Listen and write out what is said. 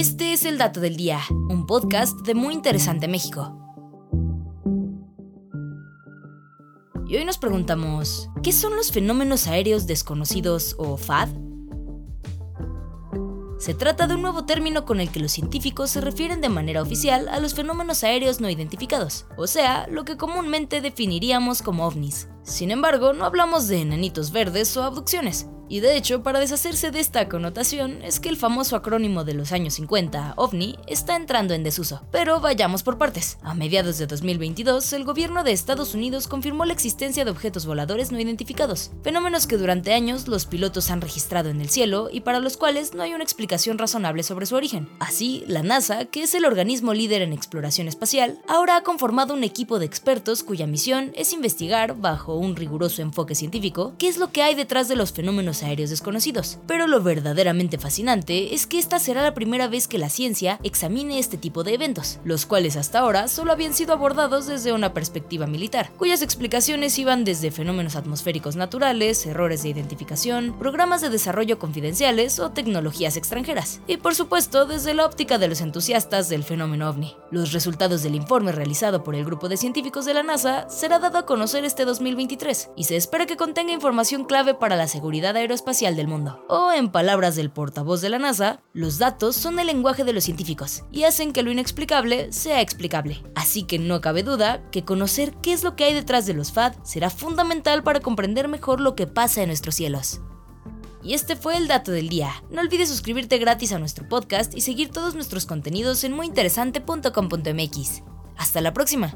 Este es el Dato del Día, un podcast de Muy Interesante México. Y hoy nos preguntamos, ¿qué son los fenómenos aéreos desconocidos o FAD? Se trata de un nuevo término con el que los científicos se refieren de manera oficial a los fenómenos aéreos no identificados, o sea, lo que comúnmente definiríamos como ovnis. Sin embargo, no hablamos de enanitos verdes o abducciones, y de hecho, para deshacerse de esta connotación, es que el famoso acrónimo de los años 50, OVNI, está entrando en desuso. Pero vayamos por partes. A mediados de 2022, el gobierno de Estados Unidos confirmó la existencia de objetos voladores no identificados, fenómenos que durante años los pilotos han registrado en el cielo y para los cuales no hay una explicación razonable sobre su origen. Así, la NASA, que es el organismo líder en exploración espacial, ahora ha conformado un equipo de expertos cuya misión es investigar, bajo un riguroso enfoque científico, qué es lo que hay detrás de los fenómenos aéreos desconocidos. Pero lo verdaderamente fascinante es que esta será la primera vez que la ciencia examine este tipo de eventos, los cuales hasta ahora solo habían sido abordados desde una perspectiva militar, cuyas explicaciones iban desde fenómenos atmosféricos naturales, errores de identificación, programas de desarrollo confidenciales o tecnologías extranjeras, y por supuesto desde la óptica de los entusiastas del fenómeno ovni. Los resultados del informe realizado por el grupo de científicos de la NASA será dado a conocer este 2023 y se espera que contenga información clave para la seguridad aeroespacial espacial del mundo. O en palabras del portavoz de la NASA, los datos son el lenguaje de los científicos y hacen que lo inexplicable sea explicable. Así que no cabe duda que conocer qué es lo que hay detrás de los FAD será fundamental para comprender mejor lo que pasa en nuestros cielos. Y este fue el dato del día. No olvides suscribirte gratis a nuestro podcast y seguir todos nuestros contenidos en muyinteresante.com.mx. Hasta la próxima.